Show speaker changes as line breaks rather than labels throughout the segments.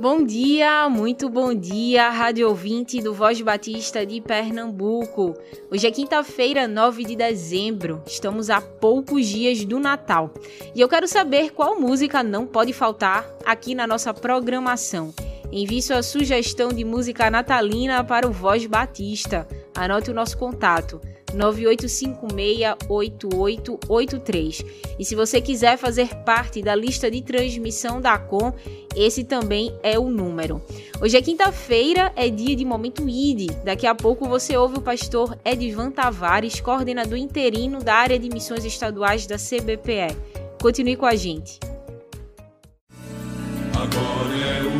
Bom
dia, muito bom dia, rádio ouvinte do Voz Batista de Pernambuco. Hoje é quinta-feira, 9 de dezembro. Estamos a poucos dias do Natal. E eu quero saber qual música não pode faltar aqui na nossa programação. Envie sua sugestão de música natalina para o Voz Batista. Anote o nosso contato 98568883. E se você quiser fazer parte da lista de transmissão da Com, esse também é o número. Hoje é quinta-feira, é dia de momento ID. Daqui a pouco você ouve o pastor Edvan Tavares, coordenador interino da área de missões estaduais da CBPE. Continue com a gente.
Agora é o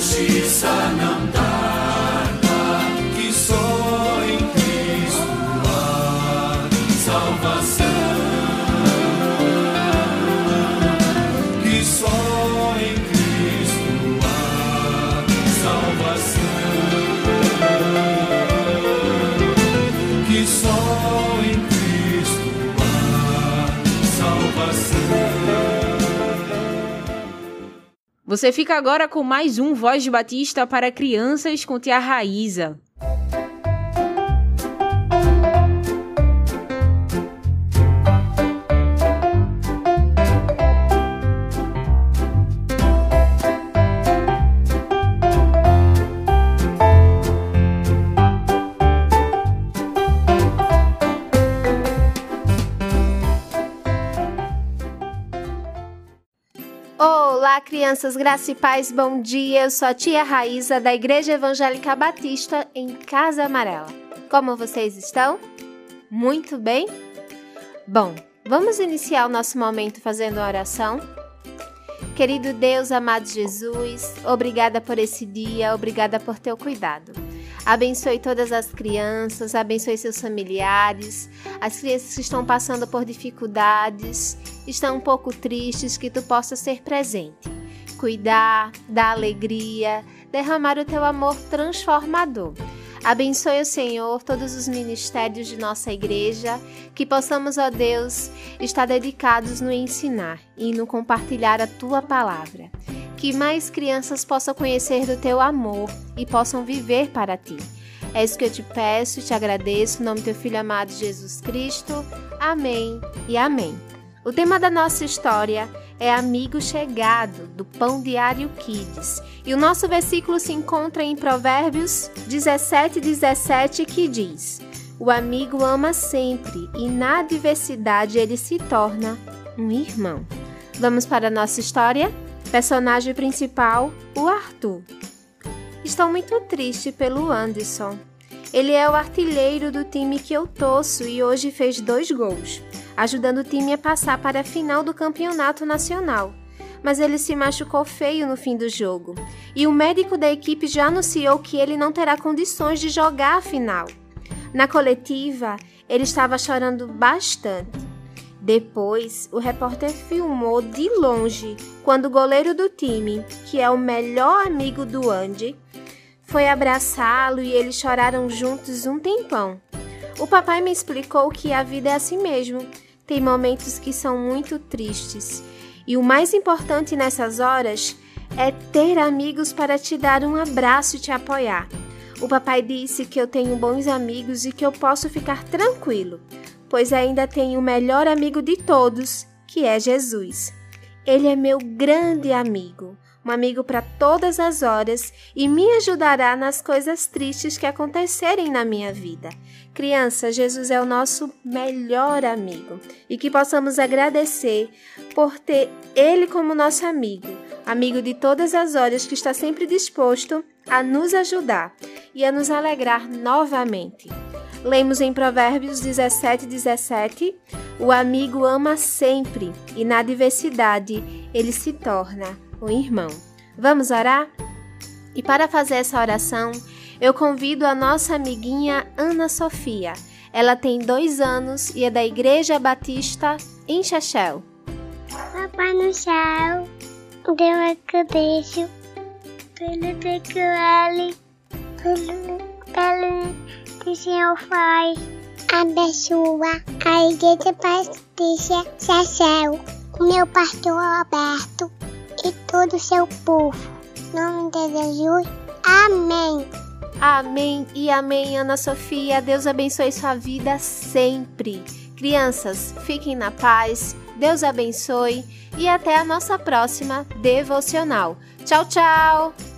justiça não
Você fica agora com mais um Voz de Batista para crianças com Tia Raíza.
Olá, crianças, graça e paz, bom dia. Eu sou a tia Raíza da Igreja Evangélica Batista em Casa Amarela. Como vocês estão? Muito bem? Bom, vamos iniciar o nosso momento fazendo uma oração? Querido Deus, amado Jesus, obrigada por esse dia, obrigada por teu cuidado. Abençoe todas as crianças, abençoe seus familiares, as crianças que estão passando por dificuldades, estão um pouco tristes, que tu possa ser presente, cuidar, dar alegria, derramar o teu amor transformador. Abençoe o Senhor todos os ministérios de nossa igreja, que possamos, ó Deus, estar dedicados no ensinar e no compartilhar a tua palavra. Que mais crianças possam conhecer do teu amor e possam viver para ti. É isso que eu te peço e te agradeço, em nome do teu filho amado Jesus Cristo. Amém e amém. O tema da nossa história é Amigo Chegado, do Pão Diário Kids. E o nosso versículo se encontra em Provérbios 17, 17, que diz: O amigo ama sempre e na adversidade ele se torna um irmão. Vamos para a nossa história? Personagem principal, o Arthur. Estou muito triste pelo Anderson. Ele é o artilheiro do time que eu torço e hoje fez dois gols, ajudando o time a passar para a final do campeonato nacional. Mas ele se machucou feio no fim do jogo, e o médico da equipe já anunciou que ele não terá condições de jogar a final. Na coletiva, ele estava chorando bastante. Depois, o repórter filmou de longe quando o goleiro do time, que é o melhor amigo do Andy, foi abraçá-lo e eles choraram juntos um tempão. O papai me explicou que a vida é assim mesmo. Tem momentos que são muito tristes. E o mais importante nessas horas é ter amigos para te dar um abraço e te apoiar. O papai disse que eu tenho bons amigos e que eu posso ficar tranquilo, pois ainda tenho o melhor amigo de todos, que é Jesus. Ele é meu grande amigo, um amigo para todas as horas e me ajudará nas coisas tristes que acontecerem na minha vida. Criança, Jesus é o nosso melhor amigo e que possamos agradecer por ter Ele como nosso amigo, amigo de todas as horas que está sempre disposto a nos ajudar e a nos alegrar novamente. Lemos em Provérbios 17, 17: O amigo ama sempre, e na adversidade ele se torna um irmão. Vamos orar? E para fazer essa oração, eu convido a nossa amiguinha Ana Sofia. Ela tem dois anos e é da Igreja Batista em Chechel.
Papai no céu, Deus deixo, pelo ele, pelo, pelo que o Senhor faz, abençoa a Igreja Batista Chechel, meu pastor Alberto e todo o seu povo. Em nome de Jesus, amém.
Amém e amém, Ana Sofia. Deus abençoe sua vida sempre. Crianças, fiquem na paz. Deus abençoe e até a nossa próxima devocional. Tchau, tchau!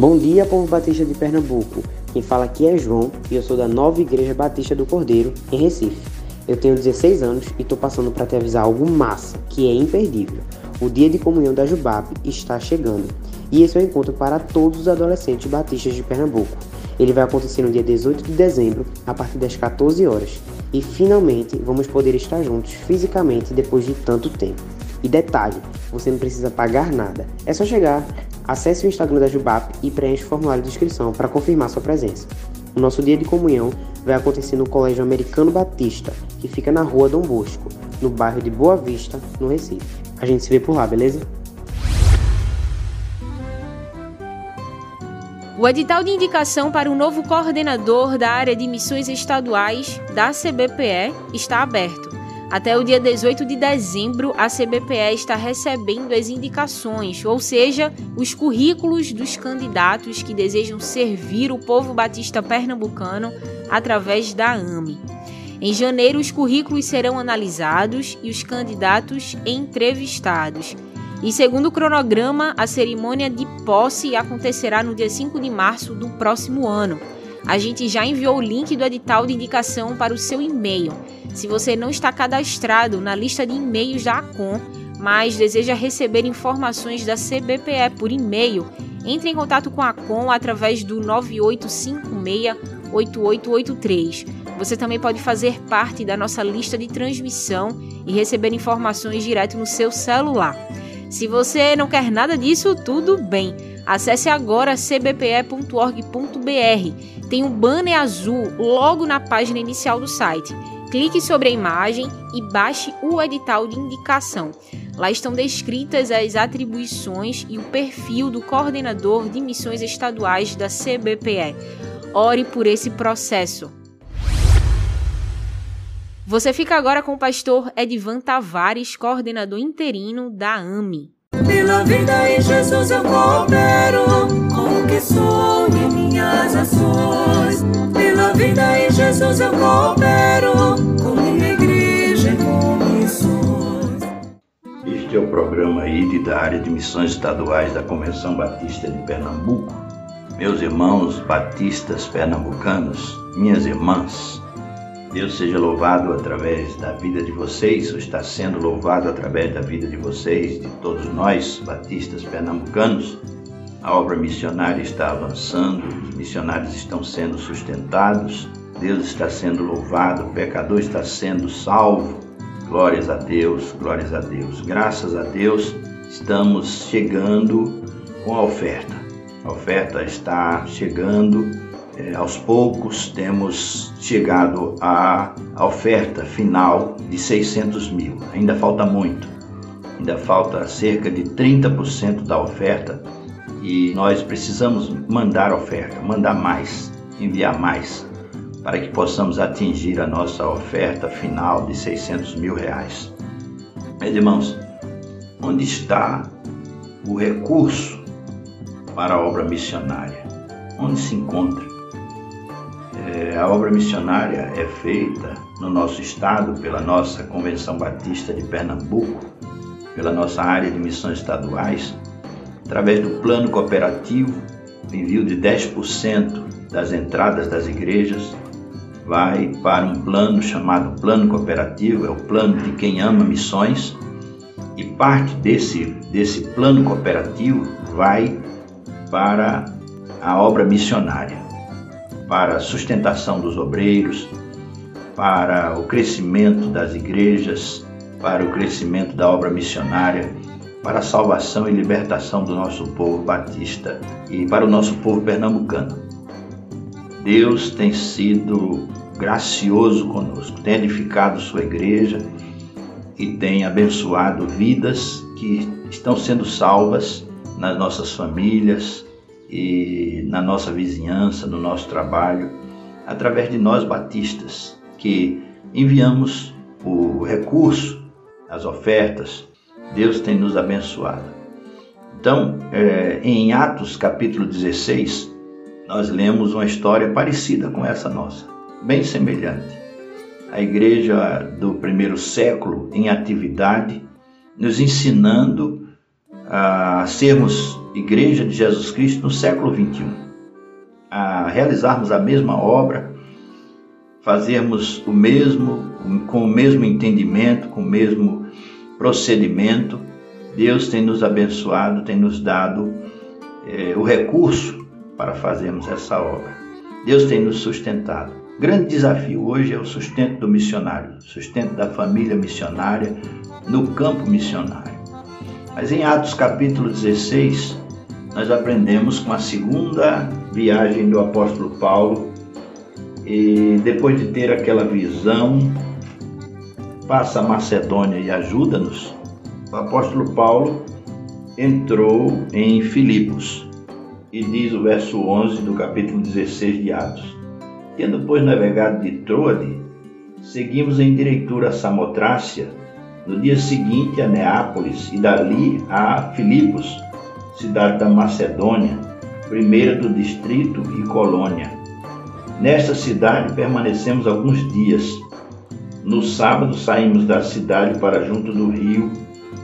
Bom dia, povo batista de Pernambuco. Quem fala aqui é João e eu sou da Nova Igreja Batista do Cordeiro, em Recife. Eu tenho 16 anos e estou passando para te avisar algo massa, que é imperdível. O dia de comunhão da Jubap está chegando e esse é o encontro para todos os adolescentes batistas de Pernambuco. Ele vai acontecer no dia 18 de dezembro, a partir das 14 horas. E finalmente vamos poder estar juntos fisicamente depois de tanto tempo. E detalhe, você não precisa pagar nada. É só chegar, acesse o Instagram da Jubap e preencha o formulário de inscrição para confirmar sua presença. O nosso dia de comunhão vai acontecer no Colégio Americano Batista, que fica na rua Dom Bosco, no bairro de Boa Vista, no Recife. A gente se vê por lá, beleza?
O edital de indicação para o novo coordenador da área de missões estaduais da CBPE está aberto. Até o dia 18 de dezembro, a CBPE está recebendo as indicações, ou seja, os currículos dos candidatos que desejam servir o povo batista pernambucano através da AME. Em janeiro, os currículos serão analisados e os candidatos entrevistados. E segundo o cronograma, a cerimônia de posse acontecerá no dia 5 de março do próximo ano. A gente já enviou o link do edital de indicação para o seu e-mail. Se você não está cadastrado na lista de e-mails da ACOM, mas deseja receber informações da CBPE por e-mail, entre em contato com a ACOM através do 9856-8883. Você também pode fazer parte da nossa lista de transmissão e receber informações direto no seu celular. Se você não quer nada disso, tudo bem. Acesse agora cbpe.org.br. Tem um banner azul logo na página inicial do site. Clique sobre a imagem e baixe o edital de indicação. Lá estão descritas as atribuições e o perfil do coordenador de missões estaduais da CBPE. Ore por esse processo. Você fica agora com o pastor Edvan Tavares, coordenador interino da AME.
Pela vida em Jesus eu coopero com o que sou e minhas ações. Pela vida em Jesus eu coopero com minha igreja e com missões.
Este é o programa ID da área de missões estaduais da Convenção Batista de Pernambuco. Meus irmãos batistas pernambucanos, minhas irmãs, Deus seja louvado através da vida de vocês, ou está sendo louvado através da vida de vocês, de todos nós, batistas pernambucanos. A obra missionária está avançando, os missionários estão sendo sustentados, Deus está sendo louvado, o pecador está sendo salvo. Glórias a Deus, glórias a Deus. Graças a Deus, estamos chegando com a oferta. A oferta está chegando é, aos poucos temos chegado à, oferta final de 600 mil. Ainda falta muito, ainda falta cerca de 30% da oferta e nós precisamos mandar oferta, mandar mais, enviar mais, para que possamos atingir a nossa oferta final de 600 mil reais. Meus irmãos, onde está o recurso para a obra missionária? Onde se encontra? É, a obra missionária é feita no nosso estado pela nossa Convenção Batista de Pernambuco, pela nossa área de missões estaduais, através do plano cooperativo, envio de 10% das entradas das igrejas vai para um plano chamado Plano Cooperativo, é o plano de quem ama missões, e parte desse, desse plano cooperativo vai para a obra missionária para a sustentação dos obreiros, para o crescimento das igrejas, para o crescimento da obra missionária, para a salvação e libertação do nosso povo batista e para o nosso povo pernambucano. Deus tem sido gracioso conosco, tem edificado sua igreja e tem abençoado vidas que estão sendo salvas nas nossas famílias, e na nossa vizinhança, no nosso trabalho, através de nós batistas, que enviamos o recurso, as ofertas, Deus tem nos abençoado. Então, é, em Atos capítulo 16, nós lemos uma história parecida com essa nossa, bem semelhante. A igreja do primeiro século em atividade, nos ensinando a sermos Igreja de Jesus Cristo no século 21. A realizarmos a mesma obra, fazermos o mesmo, com o mesmo entendimento, com o mesmo procedimento, Deus tem nos abençoado, tem nos dado é, o recurso para fazermos essa obra. Deus tem nos sustentado. Grande desafio hoje é o sustento do missionário, sustento da família missionária no campo missionário. Mas em Atos capítulo 16, nós aprendemos com a segunda viagem do apóstolo Paulo e depois de ter aquela visão, passa a Macedônia e ajuda-nos, o apóstolo Paulo entrou em Filipos e diz o verso 11 do capítulo 16 de Atos. Tendo, pois, navegado de Troade, seguimos em direitura a Samotrácia, no dia seguinte a Neápolis e dali a Filipos, cidade da Macedônia, primeira do distrito e colônia. Nesta cidade permanecemos alguns dias. No sábado saímos da cidade para junto do rio,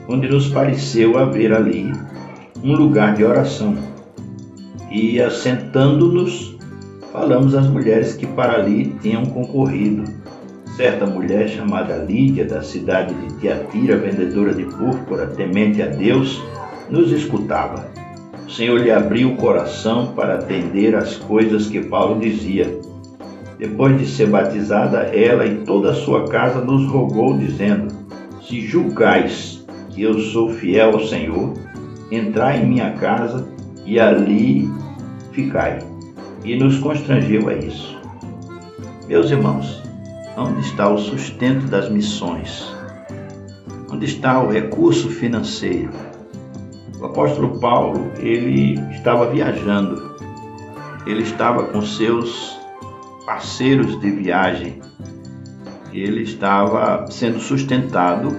onde nos pareceu haver ali um lugar de oração. E assentando-nos, falamos às mulheres que para ali tinham concorrido. Certa mulher chamada Lídia, da cidade de Tiatira, vendedora de púrpura, temente a Deus, nos escutava. O Senhor lhe abriu o coração para atender às coisas que Paulo dizia. Depois de ser batizada, ela e toda a sua casa nos rogou, dizendo: Se julgais que eu sou fiel ao Senhor, entrai em minha casa e ali ficai e nos constrangeu a isso. Meus irmãos, onde está o sustento das missões? Onde está o recurso financeiro? O apóstolo Paulo, ele estava viajando. Ele estava com seus parceiros de viagem. Ele estava sendo sustentado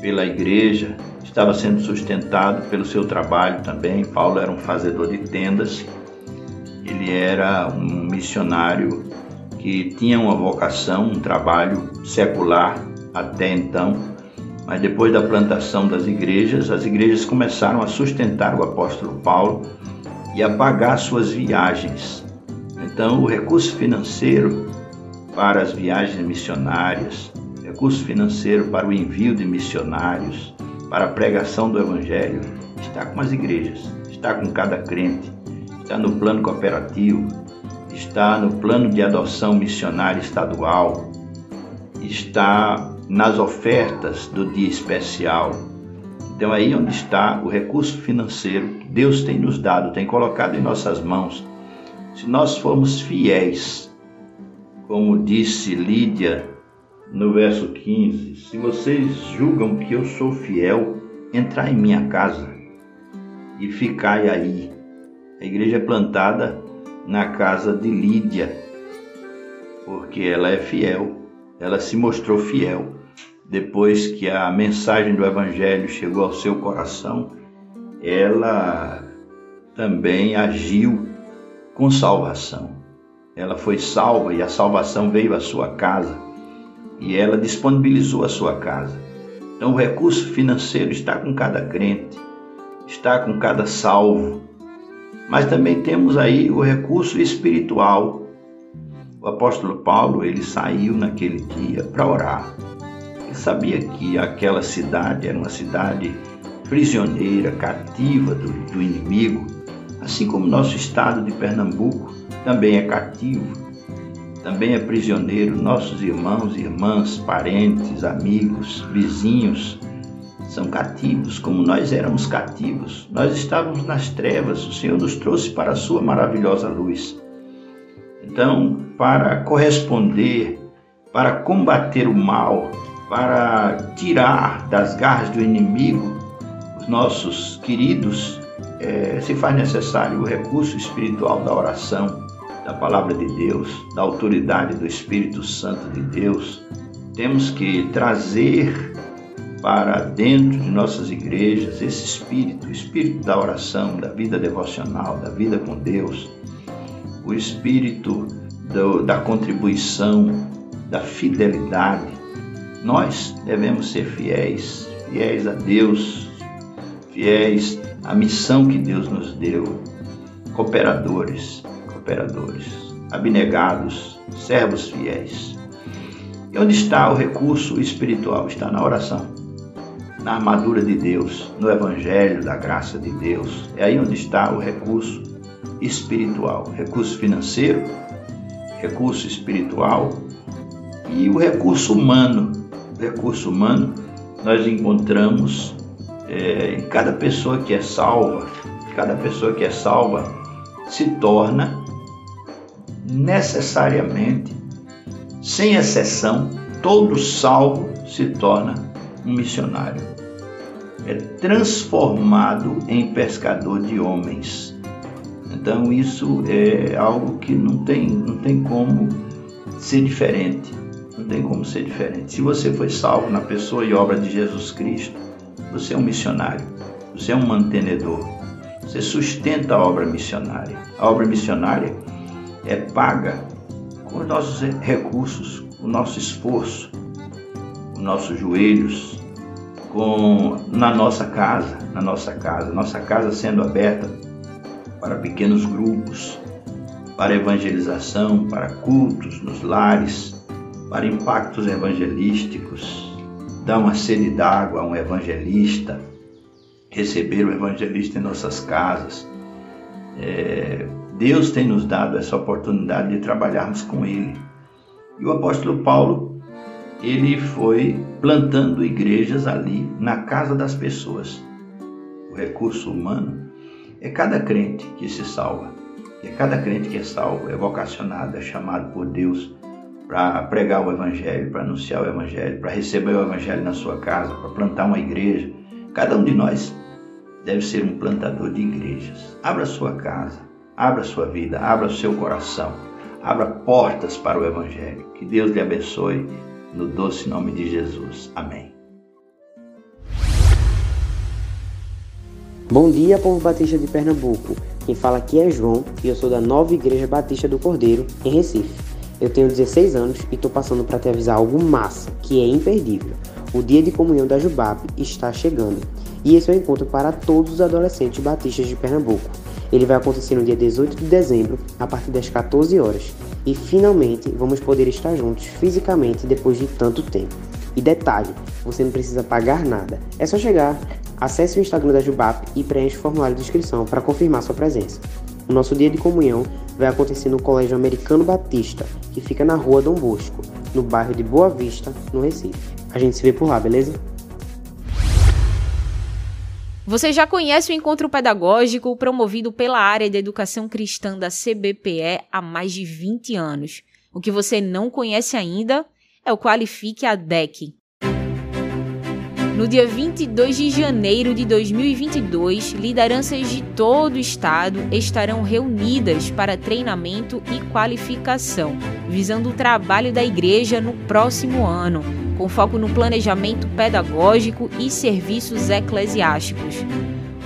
pela igreja, estava sendo sustentado pelo seu trabalho também. Paulo era um fazedor de tendas ele era um missionário que tinha uma vocação, um trabalho secular até então, mas depois da plantação das igrejas, as igrejas começaram a sustentar o apóstolo Paulo e a pagar suas viagens. Então, o recurso financeiro para as viagens missionárias, recurso financeiro para o envio de missionários, para a pregação do evangelho, está com as igrejas, está com cada crente está no plano cooperativo, está no plano de adoção missionária estadual, está nas ofertas do dia especial. Então aí onde está o recurso financeiro que Deus tem nos dado, tem colocado em nossas mãos. Se nós formos fiéis, como disse Lídia no verso 15, se vocês julgam que eu sou fiel, entrai em minha casa e ficai aí a igreja é plantada na casa de Lídia, porque ela é fiel, ela se mostrou fiel. Depois que a mensagem do Evangelho chegou ao seu coração, ela também agiu com salvação. Ela foi salva e a salvação veio à sua casa e ela disponibilizou a sua casa. Então o recurso financeiro está com cada crente, está com cada salvo, mas também temos aí o recurso espiritual. O apóstolo Paulo, ele saiu naquele dia para orar. Ele sabia que aquela cidade era uma cidade prisioneira, cativa do, do inimigo, assim como nosso estado de Pernambuco também é cativo, também é prisioneiro, nossos irmãos, irmãs, parentes, amigos, vizinhos, são cativos, como nós éramos cativos. Nós estávamos nas trevas, o Senhor nos trouxe para a sua maravilhosa luz. Então, para corresponder, para combater o mal, para tirar das garras do inimigo os nossos queridos, é, se faz necessário o recurso espiritual da oração, da palavra de Deus, da autoridade do Espírito Santo de Deus. Temos que trazer para dentro de nossas igrejas esse espírito, o espírito da oração, da vida devocional, da vida com Deus, o espírito do, da contribuição, da fidelidade. Nós devemos ser fiéis, fiéis a Deus, fiéis a missão que Deus nos deu, cooperadores, cooperadores, abnegados, servos fiéis. E onde está o recurso espiritual? Está na oração, na armadura de Deus, no Evangelho da graça de Deus. É aí onde está o recurso espiritual, recurso financeiro, recurso espiritual e o recurso humano. O recurso humano nós encontramos é, em cada pessoa que é salva, cada pessoa que é salva se torna necessariamente, sem exceção, todo salvo se torna um missionário. É transformado em pescador de homens. Então isso é algo que não tem, não tem como ser diferente. Não tem como ser diferente. Se você foi salvo na pessoa e obra de Jesus Cristo, você é um missionário, você é um mantenedor, você sustenta a obra missionária. A obra missionária é paga com os nossos recursos, o nosso esforço, os nossos joelhos, com na nossa casa, na nossa casa, nossa casa sendo aberta para pequenos grupos, para evangelização, para cultos nos lares, para impactos evangelísticos, dar uma sede d'água a um evangelista, receber o evangelista em nossas casas. É, Deus tem nos dado essa oportunidade de trabalharmos com Ele. E o apóstolo Paulo, ele foi plantando igrejas ali na casa das pessoas. O recurso humano é cada crente que se salva. É cada crente que é salvo, é vocacionado, é chamado por Deus para pregar o Evangelho, para anunciar o Evangelho, para receber o Evangelho na sua casa, para plantar uma igreja. Cada um de nós deve ser um plantador de igrejas. Abra sua casa, abra sua vida, abra seu coração, abra portas para o Evangelho. Que Deus lhe abençoe, no doce nome de Jesus. Amém.
Bom dia, povo batista de Pernambuco. Quem fala aqui é João e eu sou da Nova Igreja Batista do Cordeiro, em Recife. Eu tenho 16 anos e estou passando para te avisar algo massa, que é imperdível. O dia de comunhão da Jubap está chegando. E esse é o encontro para todos os adolescentes batistas de Pernambuco. Ele vai acontecer no dia 18 de dezembro, a partir das 14 horas. E finalmente vamos poder estar juntos fisicamente depois de tanto tempo. E detalhe, você não precisa pagar nada. É só chegar, acesse o Instagram da Jubap e preencha o formulário de inscrição para confirmar sua presença. O nosso dia de comunhão vai acontecer no Colégio Americano Batista, que fica na rua Dom Bosco, no bairro de Boa Vista, no Recife. A gente se vê por lá, beleza?
Você já conhece o encontro pedagógico promovido pela área de educação cristã da CBPE há mais de 20 anos. O que você não conhece ainda é o Qualifique a DEC, no dia 22 de janeiro de 2022, lideranças de todo o estado estarão reunidas para treinamento e qualificação, visando o trabalho da igreja no próximo ano, com foco no planejamento pedagógico e serviços eclesiásticos.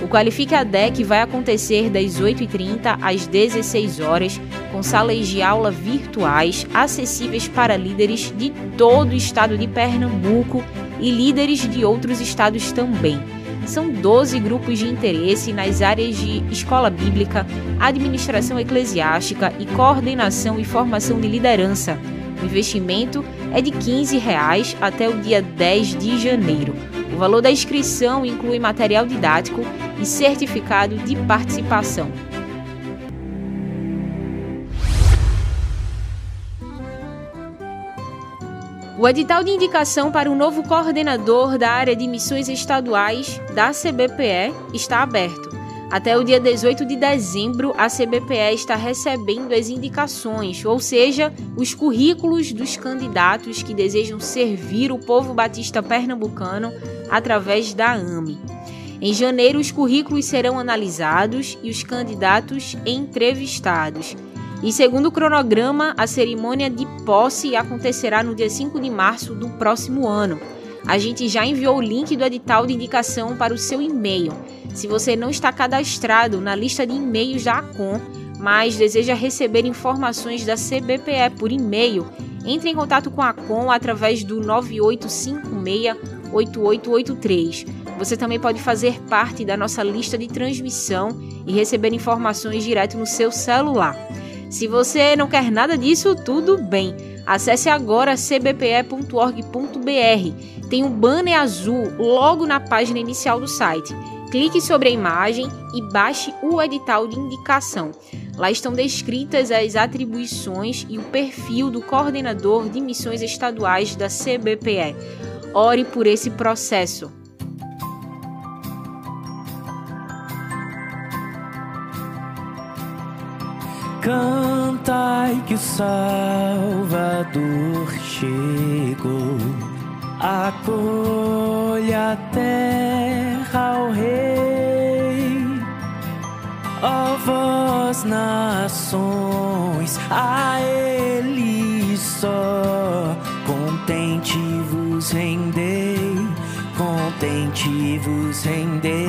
O Qualifique ADEC vai acontecer das 8h30 às 16 horas, com salas de aula virtuais acessíveis para líderes de todo o estado de Pernambuco e líderes de outros estados também. São 12 grupos de interesse nas áreas de escola bíblica, administração eclesiástica e coordenação e formação de liderança. O investimento é de 15 reais até o dia 10 de janeiro. O valor da inscrição inclui material didático e certificado de participação. O edital de indicação para o novo coordenador da área de missões estaduais da CBPE está aberto. Até o dia 18 de dezembro, a CBPE está recebendo as indicações, ou seja, os currículos dos candidatos que desejam servir o povo batista pernambucano através da AME. Em janeiro, os currículos serão analisados e os candidatos entrevistados. E segundo o cronograma, a cerimônia de posse acontecerá no dia 5 de março do próximo ano. A gente já enviou o link do edital de indicação para o seu e-mail. Se você não está cadastrado na lista de e-mails da ACOM, mas deseja receber informações da CBPE por e-mail, entre em contato com a ACOM através do 9856 8883. Você também pode fazer parte da nossa lista de transmissão e receber informações direto no seu celular. Se você não quer nada disso, tudo bem. Acesse agora cbpe.org.br. Tem um banner azul logo na página inicial do site. Clique sobre a imagem e baixe o edital de indicação. Lá estão descritas as atribuições e o perfil do coordenador de missões estaduais da CBPE. Ore por esse processo.
Cantai que o Salvador chegou, acolha a terra ao Rei, ó vós nações, a Ele só contente vos rendei, contente vos rendei,